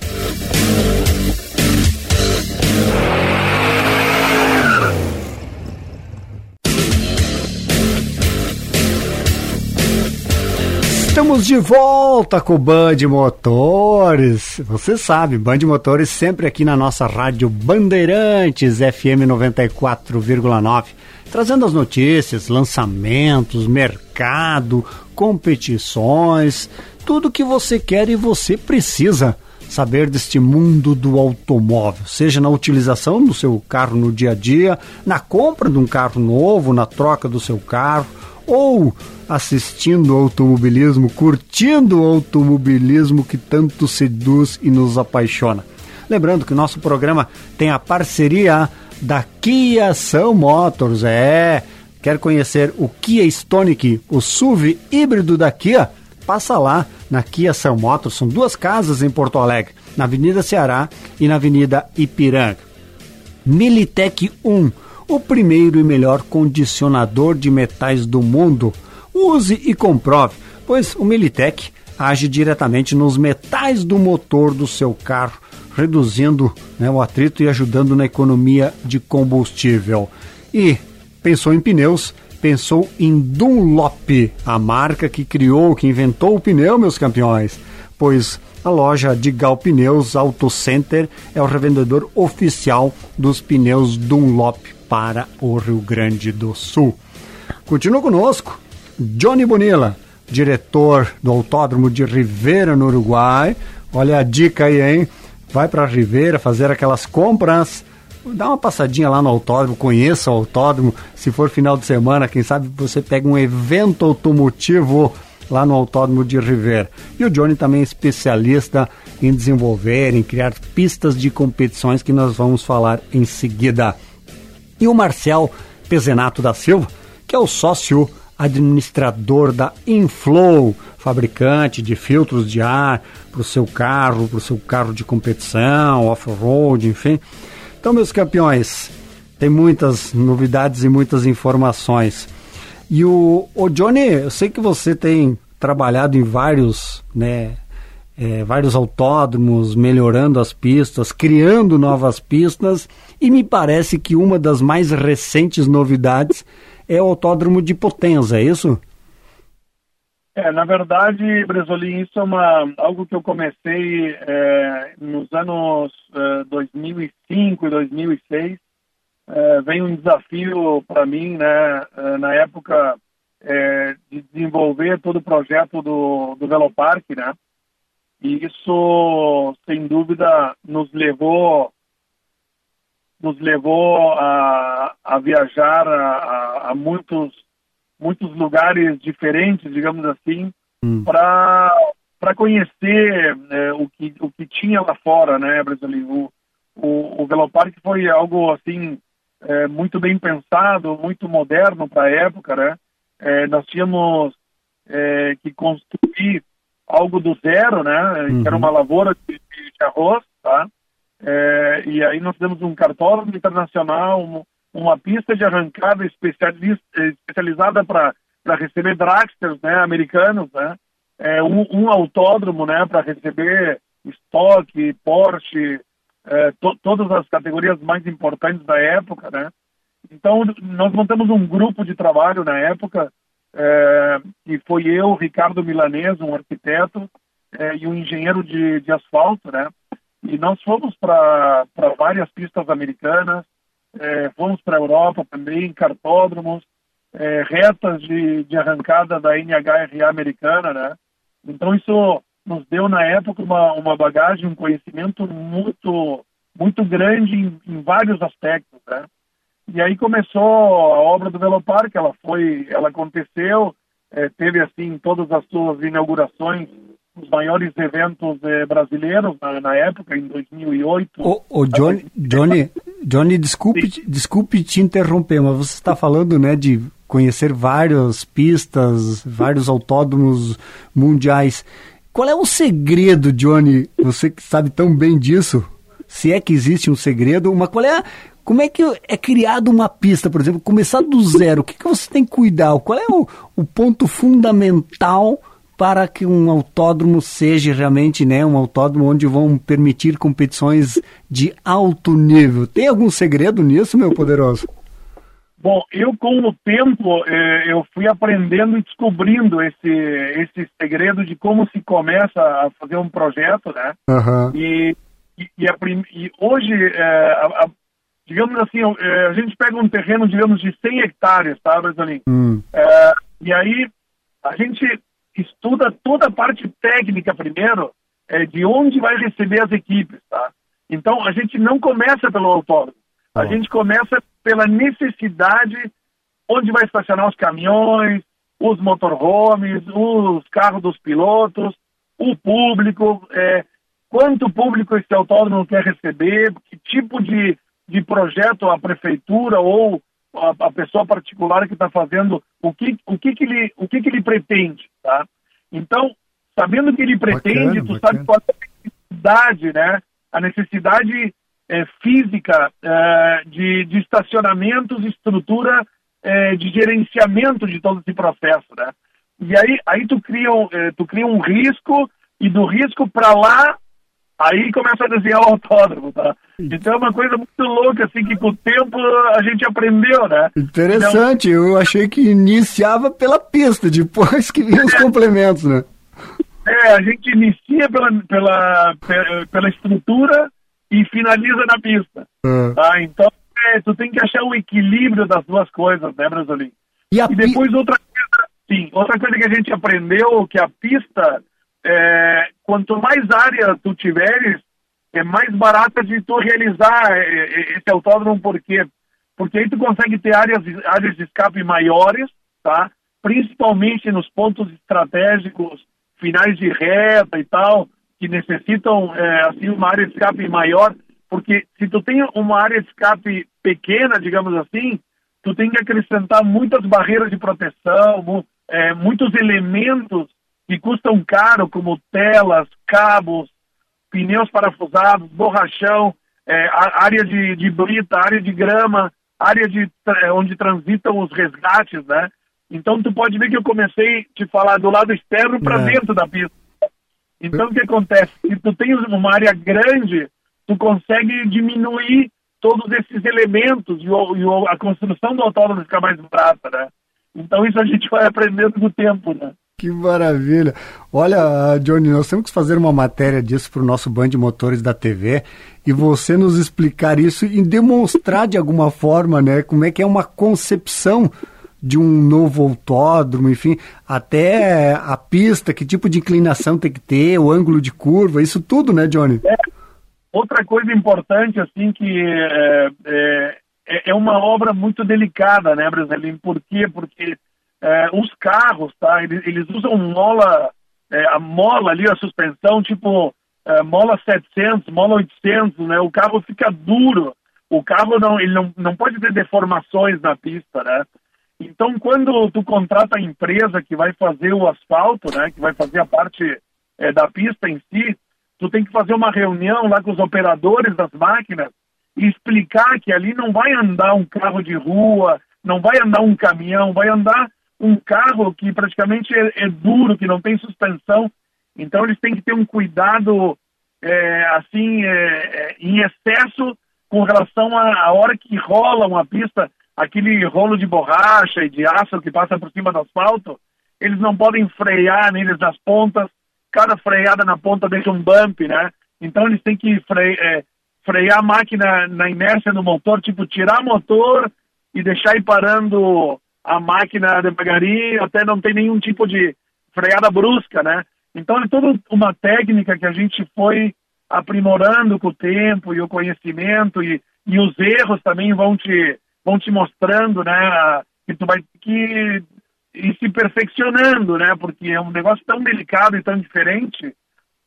Estamos de volta com o Band Motores. Você sabe, Band Motores sempre aqui na nossa rádio Bandeirantes FM 94,9, trazendo as notícias, lançamentos, mercado, competições, tudo que você quer e você precisa saber deste mundo do automóvel, seja na utilização do seu carro no dia a dia, na compra de um carro novo, na troca do seu carro ou assistindo ao automobilismo, curtindo o automobilismo que tanto seduz e nos apaixona. Lembrando que o nosso programa tem a parceria da Kia São Motors. É, quer conhecer o Kia Stonic, o SUV híbrido da Kia? Passa lá na Kia São Motors. São duas casas em Porto Alegre, na Avenida Ceará e na Avenida Ipiranga. Militec 1 o primeiro e melhor condicionador de metais do mundo. Use e comprove, pois o Militec age diretamente nos metais do motor do seu carro, reduzindo né, o atrito e ajudando na economia de combustível. E pensou em pneus, pensou em Dunlop, a marca que criou, que inventou o pneu, meus campeões. Pois a loja de Gal Pneus Auto Center é o revendedor oficial dos pneus Dunlop para o Rio Grande do Sul. Continua conosco Johnny Bonilla, diretor do Autódromo de Rivera, no Uruguai. Olha a dica aí, hein? Vai para Rivera fazer aquelas compras. Dá uma passadinha lá no autódromo, conheça o autódromo. Se for final de semana, quem sabe você pega um evento automotivo lá no Autódromo de Rivera. E o Johnny também é especialista em desenvolver, em criar pistas de competições que nós vamos falar em seguida e o Marcel Pezenato da Silva, que é o sócio administrador da Inflow, fabricante de filtros de ar para o seu carro, para o seu carro de competição, off-road, enfim. Então, meus campeões, tem muitas novidades e muitas informações. E o, o Johnny, eu sei que você tem trabalhado em vários, né, é, vários autódromos, melhorando as pistas, criando novas pistas, e me parece que uma das mais recentes novidades é o Autódromo de Potenza, é isso? É, na verdade, Bresolim, isso é uma, algo que eu comecei é, nos anos é, 2005 e 2006. É, vem um desafio para mim, né, é, na época, é, de desenvolver todo o projeto do, do Velopark, né, e isso, sem dúvida, nos levou nos levou a, a viajar a, a, muitos muitos lugares diferentes, digamos assim, hum. para para conhecer é, o que o que tinha lá fora, né, Brasil? O, o, o Velopark foi algo assim é, muito bem pensado, muito moderno para a época, né? É, nós tínhamos é, que construir algo do zero, né? Uhum. Que era uma lavoura de, de arroz, tá? É, e aí nós temos um cartódromo internacional, um, uma pista de arrancada especializada para receber dragsters, né? Americanos, né? É, um, um autódromo, né? Para receber estoque, Porsche, é, to, todas as categorias mais importantes da época, né? Então, nós montamos um grupo de trabalho na época é, e foi eu, Ricardo Milanês, um arquiteto, é, e um engenheiro de, de asfalto, né? E nós fomos para várias pistas americanas, é, fomos para a Europa também, cartódromos, é, retas de, de arrancada da NHRA americana, né? Então isso nos deu na época uma, uma bagagem, um conhecimento muito muito grande em, em vários aspectos, né? E aí começou a obra do Velopark, ela foi, ela aconteceu, é, teve assim todas as suas inaugurações os maiores eventos eh, brasileiros na, na, época, em 2008. O, o Johnny, Johnny, Johnny, desculpe, desculpe te interromper, mas você está falando, né, de conhecer várias pistas, vários autódromos mundiais. Qual é o segredo, Johnny? Você que sabe tão bem disso, se é que existe um segredo, uma qual é a, como é que é criada uma pista, por exemplo, começar do zero? O que, que você tem que cuidar? Qual é o, o ponto fundamental para que um autódromo seja realmente né, um autódromo onde vão permitir competições de alto nível? Tem algum segredo nisso, meu poderoso? Bom, eu com o tempo eh, eu fui aprendendo e descobrindo esse esse segredo de como se começa a fazer um projeto, né? Uhum. E, e, e, a, e hoje, eh, a, a, digamos assim, eh, a gente pega um terreno, digamos, de 100 hectares, tá, Brasolim? Hum. e aí a gente estuda toda a parte técnica primeiro, é, de onde vai receber as equipes, tá? Então, a gente não começa pelo autódromo. A gente começa pela necessidade onde vai estacionar os caminhões, os motorhomes, os carros dos pilotos, o público, é, quanto público esse autódromo quer receber, que tipo de, de projeto a prefeitura ou a, a pessoa particular que está fazendo, o que, o, que, que, ele, o que, que ele pretende, tá? Então, sabendo o que ele pretende, bacana, tu bacana. sabe qual é a necessidade, né? A necessidade é, física é, de, de estacionamentos, estrutura é, de gerenciamento de todo esse processo, né? E aí, aí tu, cria um, é, tu cria um risco e do risco para lá Aí começa a desenhar o autódromo, tá? Então é uma coisa muito louca, assim, que com o tempo a gente aprendeu, né? Interessante, então, eu achei que iniciava pela pista, depois que vinha os é, complementos, né? É, a gente inicia pela, pela, pela estrutura e finaliza na pista. É. Tá? Então, é, tu tem que achar o equilíbrio das duas coisas, né, Brasolim? E, e depois outra coisa, sim, outra coisa que a gente aprendeu, que a pista é, quanto mais área tu tiveres, é mais barata de tu realizar é, é, esse autódromo, por quê? Porque aí tu consegue ter áreas, áreas de escape maiores, tá? Principalmente nos pontos estratégicos, finais de reta e tal, que necessitam, é, assim, uma área de escape maior, porque se tu tem uma área de escape pequena, digamos assim, tu tem que acrescentar muitas barreiras de proteção, é, muitos elementos que custam caro, como telas, cabos, pneus parafusados, borrachão, é, área de, de brita, área de grama, área de, é, onde transitam os resgates, né? Então tu pode ver que eu comecei a te falar do lado externo para é. dentro da pista. Então o que acontece? Se tu tens uma área grande, tu consegue diminuir todos esses elementos e, o, e a construção do autódromo fica mais barata, né? Então isso a gente vai aprendendo com o tempo, né? Que maravilha. Olha, Johnny, nós temos que fazer uma matéria disso para o nosso Band de Motores da TV e você nos explicar isso e demonstrar de alguma forma, né, como é que é uma concepção de um novo autódromo, enfim, até a pista, que tipo de inclinação tem que ter, o ângulo de curva, isso tudo, né, Johnny? É. Outra coisa importante, assim, que é, é, é uma obra muito delicada, né, Brasil? Por quê? Porque é, os carros, tá? Eles, eles usam mola, é, a mola ali, a suspensão, tipo é, mola 700, mola 800, né? O carro fica duro. O carro não, ele não, não pode ter deformações na pista, né? Então, quando tu contrata a empresa que vai fazer o asfalto, né? Que vai fazer a parte é, da pista em si, tu tem que fazer uma reunião lá com os operadores das máquinas e explicar que ali não vai andar um carro de rua, não vai andar um caminhão, vai andar um carro que praticamente é, é, duro, que não tem suspensão. Então eles têm que ter um cuidado é, assim é em excesso com relação à hora que rola uma pista, aquele rolo de borracha e de aço que passa por cima do asfalto, eles não podem frear neles nas pontas. Cada freada na ponta deixa um bump, né? Então eles têm que fre é, frear a máquina na inércia do motor, tipo tirar motor e deixar ir parando a máquina devagarinho, até não tem nenhum tipo de freada brusca, né? Então é toda uma técnica que a gente foi aprimorando com o tempo e o conhecimento e, e os erros também vão te vão te mostrando, né, que tu vai que ir se perfeccionando, né? Porque é um negócio tão delicado e tão diferente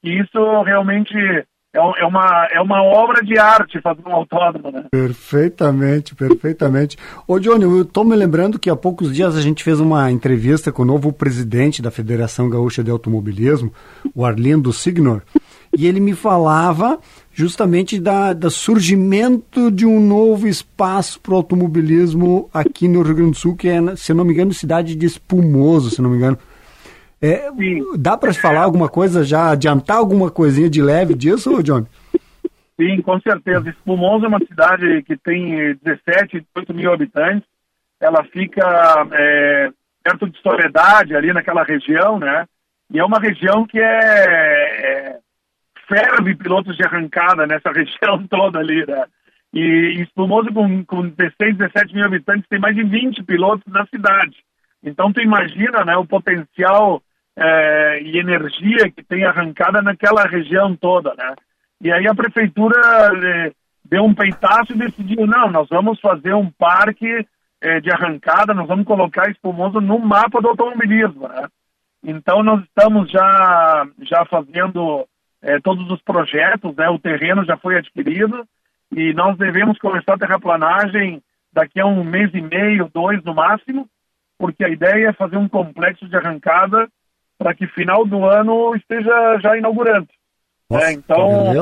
que isso realmente é, é, uma, é uma obra de arte fazer um autódromo, né? Perfeitamente, perfeitamente. Ô, Johnny, eu estou me lembrando que há poucos dias a gente fez uma entrevista com o novo presidente da Federação Gaúcha de Automobilismo, o Arlindo Signor, e ele me falava justamente da, da surgimento de um novo espaço para o automobilismo aqui no Rio Grande do Sul, que é, se não me engano, cidade de Espumoso, se não me engano. É, dá para falar alguma coisa, já adiantar alguma coisinha de leve disso, John? Sim, com certeza. Espumoso é uma cidade que tem 17, 18 mil habitantes. Ela fica é, perto de Soledade, ali naquela região, né? E é uma região que é, é ferve pilotos de arrancada nessa região toda ali, né? E Espumoso, com, com 16, 17 mil habitantes, tem mais de 20 pilotos na cidade. Então, tu imagina né, o potencial é, e energia que tem arrancada naquela região toda, né? E aí a prefeitura é, deu um peitaço e decidiu, não, nós vamos fazer um parque é, de arrancada, nós vamos colocar Espumoso no mapa do automobilismo, né? Então nós estamos já, já fazendo é, todos os projetos, né? O terreno já foi adquirido e nós devemos começar a terraplanagem daqui a um mês e meio, dois no máximo, porque a ideia é fazer um complexo de arrancada para que final do ano esteja já inaugurando. Nossa, é, então,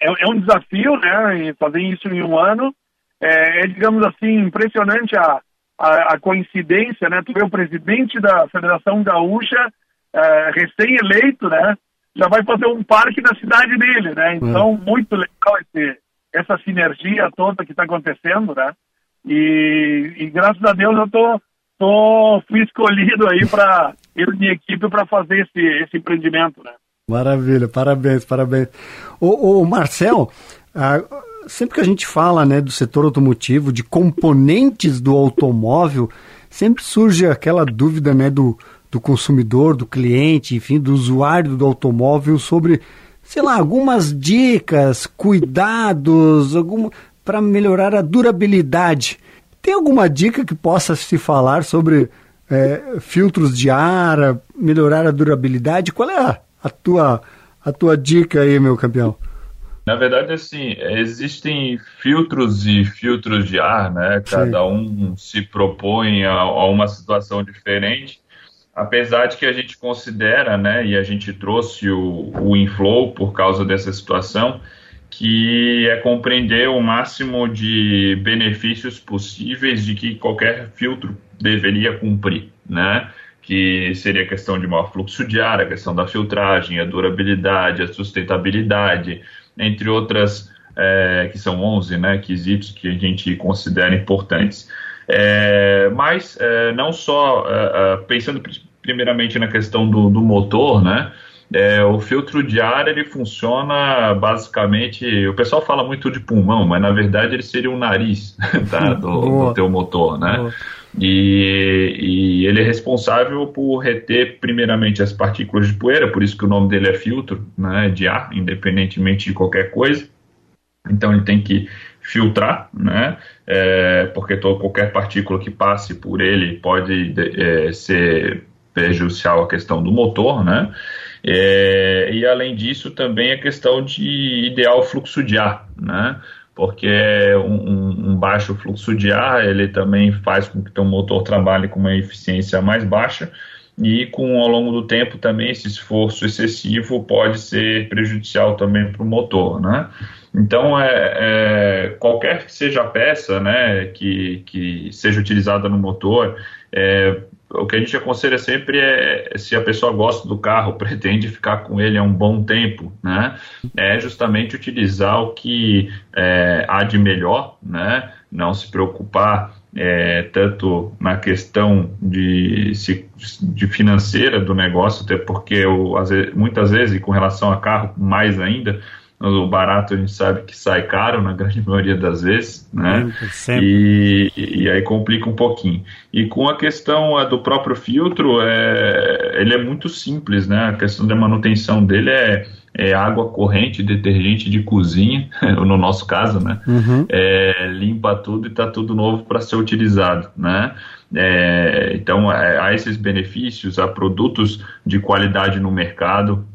é, é, um desafio, né, fazer isso em um ano. É, é digamos assim, impressionante a, a, a, coincidência, né, tu vê o presidente da Federação Gaúcha, é, recém-eleito, né, já vai fazer um parque na cidade dele, né, então é. muito legal esse, essa sinergia toda que está acontecendo, né, e, e, graças a Deus eu tô, tô fui escolhido aí para eu e minha equipe para fazer esse, esse empreendimento, né? Maravilha, parabéns, parabéns. O, o Marcel, ah, sempre que a gente fala né, do setor automotivo, de componentes do automóvel, sempre surge aquela dúvida né, do, do consumidor, do cliente, enfim, do usuário do automóvel sobre, sei lá, algumas dicas, cuidados, alguma para melhorar a durabilidade. Tem alguma dica que possa se falar sobre é, filtros de ar, melhorar a durabilidade. Qual é a, a, tua, a tua dica aí, meu campeão? Na verdade, assim, existem filtros e filtros de ar, né? Cada Sim. um se propõe a, a, uma situação diferente. Apesar de que a gente considera, né, e a gente trouxe o, o inflow por causa dessa situação, que é compreender o máximo de benefícios possíveis de que qualquer filtro deveria cumprir, né? Que seria a questão de maior fluxo de ar, a questão da filtragem, a durabilidade, a sustentabilidade, entre outras, é, que são 11 né, quesitos que a gente considera importantes. É, mas é, não só é, é, pensando primeiramente na questão do, do motor, né? É, o filtro de ar ele funciona basicamente. O pessoal fala muito de pulmão, mas na verdade ele seria o nariz tá, do, do teu motor, né? E, e, ele é responsável por reter primeiramente as partículas de poeira, por isso que o nome dele é filtro né, de ar, independentemente de qualquer coisa. Então ele tem que filtrar, né? É, porque toda, qualquer partícula que passe por ele pode é, ser prejudicial à questão do motor, né? É, e além disso, também a questão de ideal fluxo de ar, né? Porque um, um, baixo fluxo de ar ele também faz com que o motor trabalhe com uma eficiência mais baixa e com ao longo do tempo também esse esforço excessivo pode ser prejudicial também para o motor, né? Então, é, é, qualquer que seja a peça né, que, que seja utilizada no motor, é, o que a gente aconselha sempre é, se a pessoa gosta do carro, pretende ficar com ele há um bom tempo, né? É justamente utilizar o que é, há de melhor, né? Não se preocupar é, tanto na questão de, de financeira do negócio, até porque muitas vezes, e com relação a carro mais ainda, o barato a gente sabe que sai caro na grande maioria das vezes, né? Sempre. E, e aí complica um pouquinho. E com a questão do próprio filtro, é, ele é muito simples, né? A questão da manutenção dele é, é água corrente, detergente de cozinha, no nosso caso, né? Uhum. É, limpa tudo e está tudo novo para ser utilizado, né? É, então, é, há esses benefícios, há produtos de qualidade no mercado,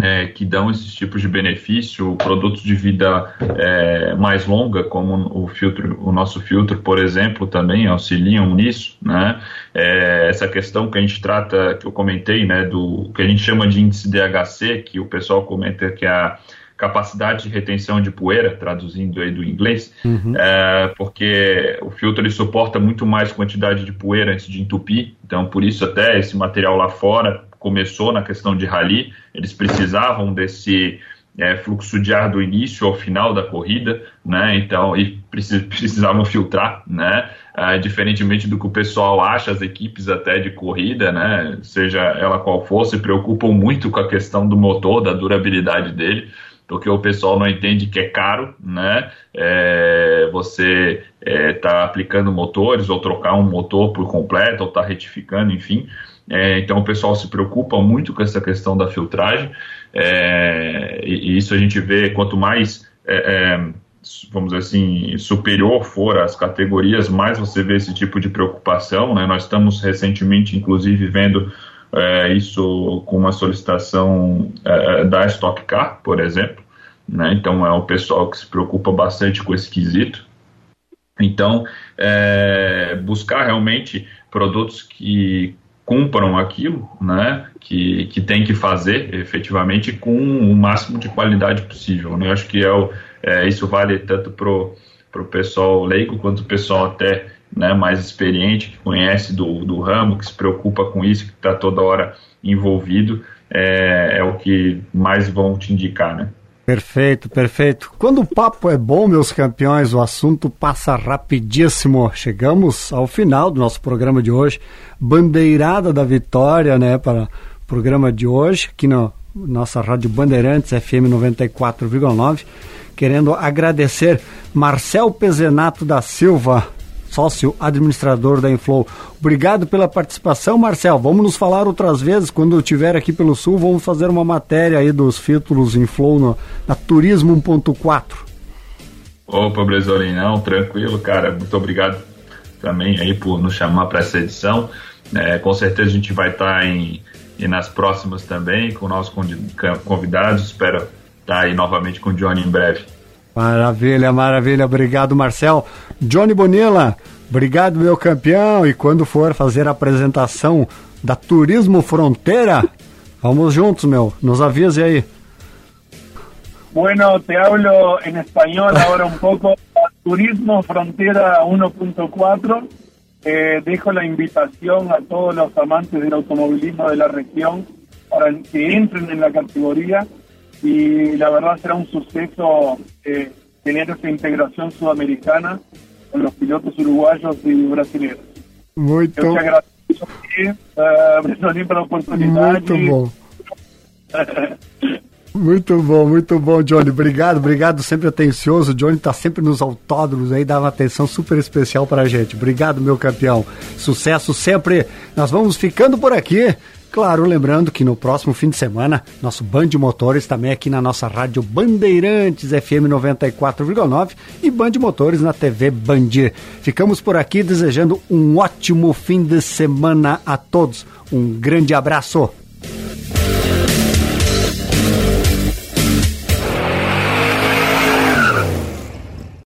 é, que dão esses tipos de benefício, produtos de vida é, mais longa, como o filtro, o nosso filtro, por exemplo, também auxiliam nisso, né? É, essa questão que a gente trata, que eu comentei, né, do que a gente chama de índice DHC, que o pessoal comenta que é a capacidade de retenção de poeira, traduzindo aí do inglês, Uhum. é, porque o filtro ele suporta muito mais quantidade de poeira antes de entupir, então por isso até esse material lá fora começou na questão de rally, eles precisavam desse é, fluxo de ar do início ao final da corrida, né? Então, e precis, precisavam filtrar, né? Ah, diferentemente do que o pessoal acha, as equipes até de corrida, né? Seja ela qual for, se preocupam muito com a questão do motor, da durabilidade dele porque o pessoal não entende que é caro, né? É, você está é, aplicando motores ou trocar um motor por completo ou está retificando, enfim. É, então o pessoal se preocupa muito com essa questão da filtragem é, e, e, isso a gente vê quanto mais é, é, vamos dizer assim superior for as categorias, mais você vê esse tipo de preocupação. Né? Nós estamos recentemente, inclusive, vendo é, isso com uma solicitação é, da Stock Car, por exemplo. Né? Então é o pessoal que se preocupa bastante com esse quesito. Então, buscar realmente produtos que cumpram aquilo, né, que, que tem que fazer efetivamente com o máximo de qualidade possível. Né? Acho que é, o, é isso vale tanto para o pessoal leigo quanto o pessoal até né, mais experiente, que conhece do, do ramo, que se preocupa com isso, que está toda hora envolvido, é, é o que mais vão te indicar, né? Perfeito, perfeito. Quando o papo é bom, meus campeões, o assunto passa rapidíssimo. Chegamos ao final do nosso programa de hoje. Bandeirada da vitória, né, para o programa de hoje, aqui na nossa Rádio Bandeirantes, FM 94,9. Querendo agradecer Marcel Pezenato da Silva, sócio administrador da Inflow. Obrigado pela participação, Marcel. Vamos nos falar outras vezes. Quando eu estiver aqui pelo Sul, vamos fazer uma matéria aí dos filtros Inflow no, na Turismo 1.4. Opa, Bresolim, não, tranquilo, cara. Muito obrigado também aí por nos chamar para essa edição. É, com certeza a gente vai estar tá em, em, nas próximas também com nossos convidados. Espero estar tá aí novamente com o Johnny em breve. Maravilha, maravilha. Obrigado, Marcel. Johnny Bonilla, obrigado, meu campeão. E quando for fazer a apresentação da Turismo Fronteira, vamos juntos, meu. Nos avise aí. Bueno, te hablo en español ahora un poco. Turismo Frontera 1.4. Eh, dejo la invitación a todos los amantes del automovilismo de la región para que entren en la categoría y la verdad será un suceso eh, tener esa integración sudamericana con los pilotos uruguayos y brasileños. Muito, Eu te agradeço aqui, uh, pela oportunidade. muito bom. Muito bom, muito bom, Johnny. Obrigado, obrigado. Sempre atencioso. O Johnny está sempre nos autódromos aí, dá uma atenção super especial para a gente. Obrigado, meu campeão. Sucesso sempre. Nós vamos ficando por aqui. Claro, lembrando que no próximo fim de semana, nosso Band Motores também aqui na nossa rádio Bandeirantes FM 94,9 e Band Motores na TV Bandir. Ficamos por aqui desejando um ótimo fim de semana a todos. Um grande abraço.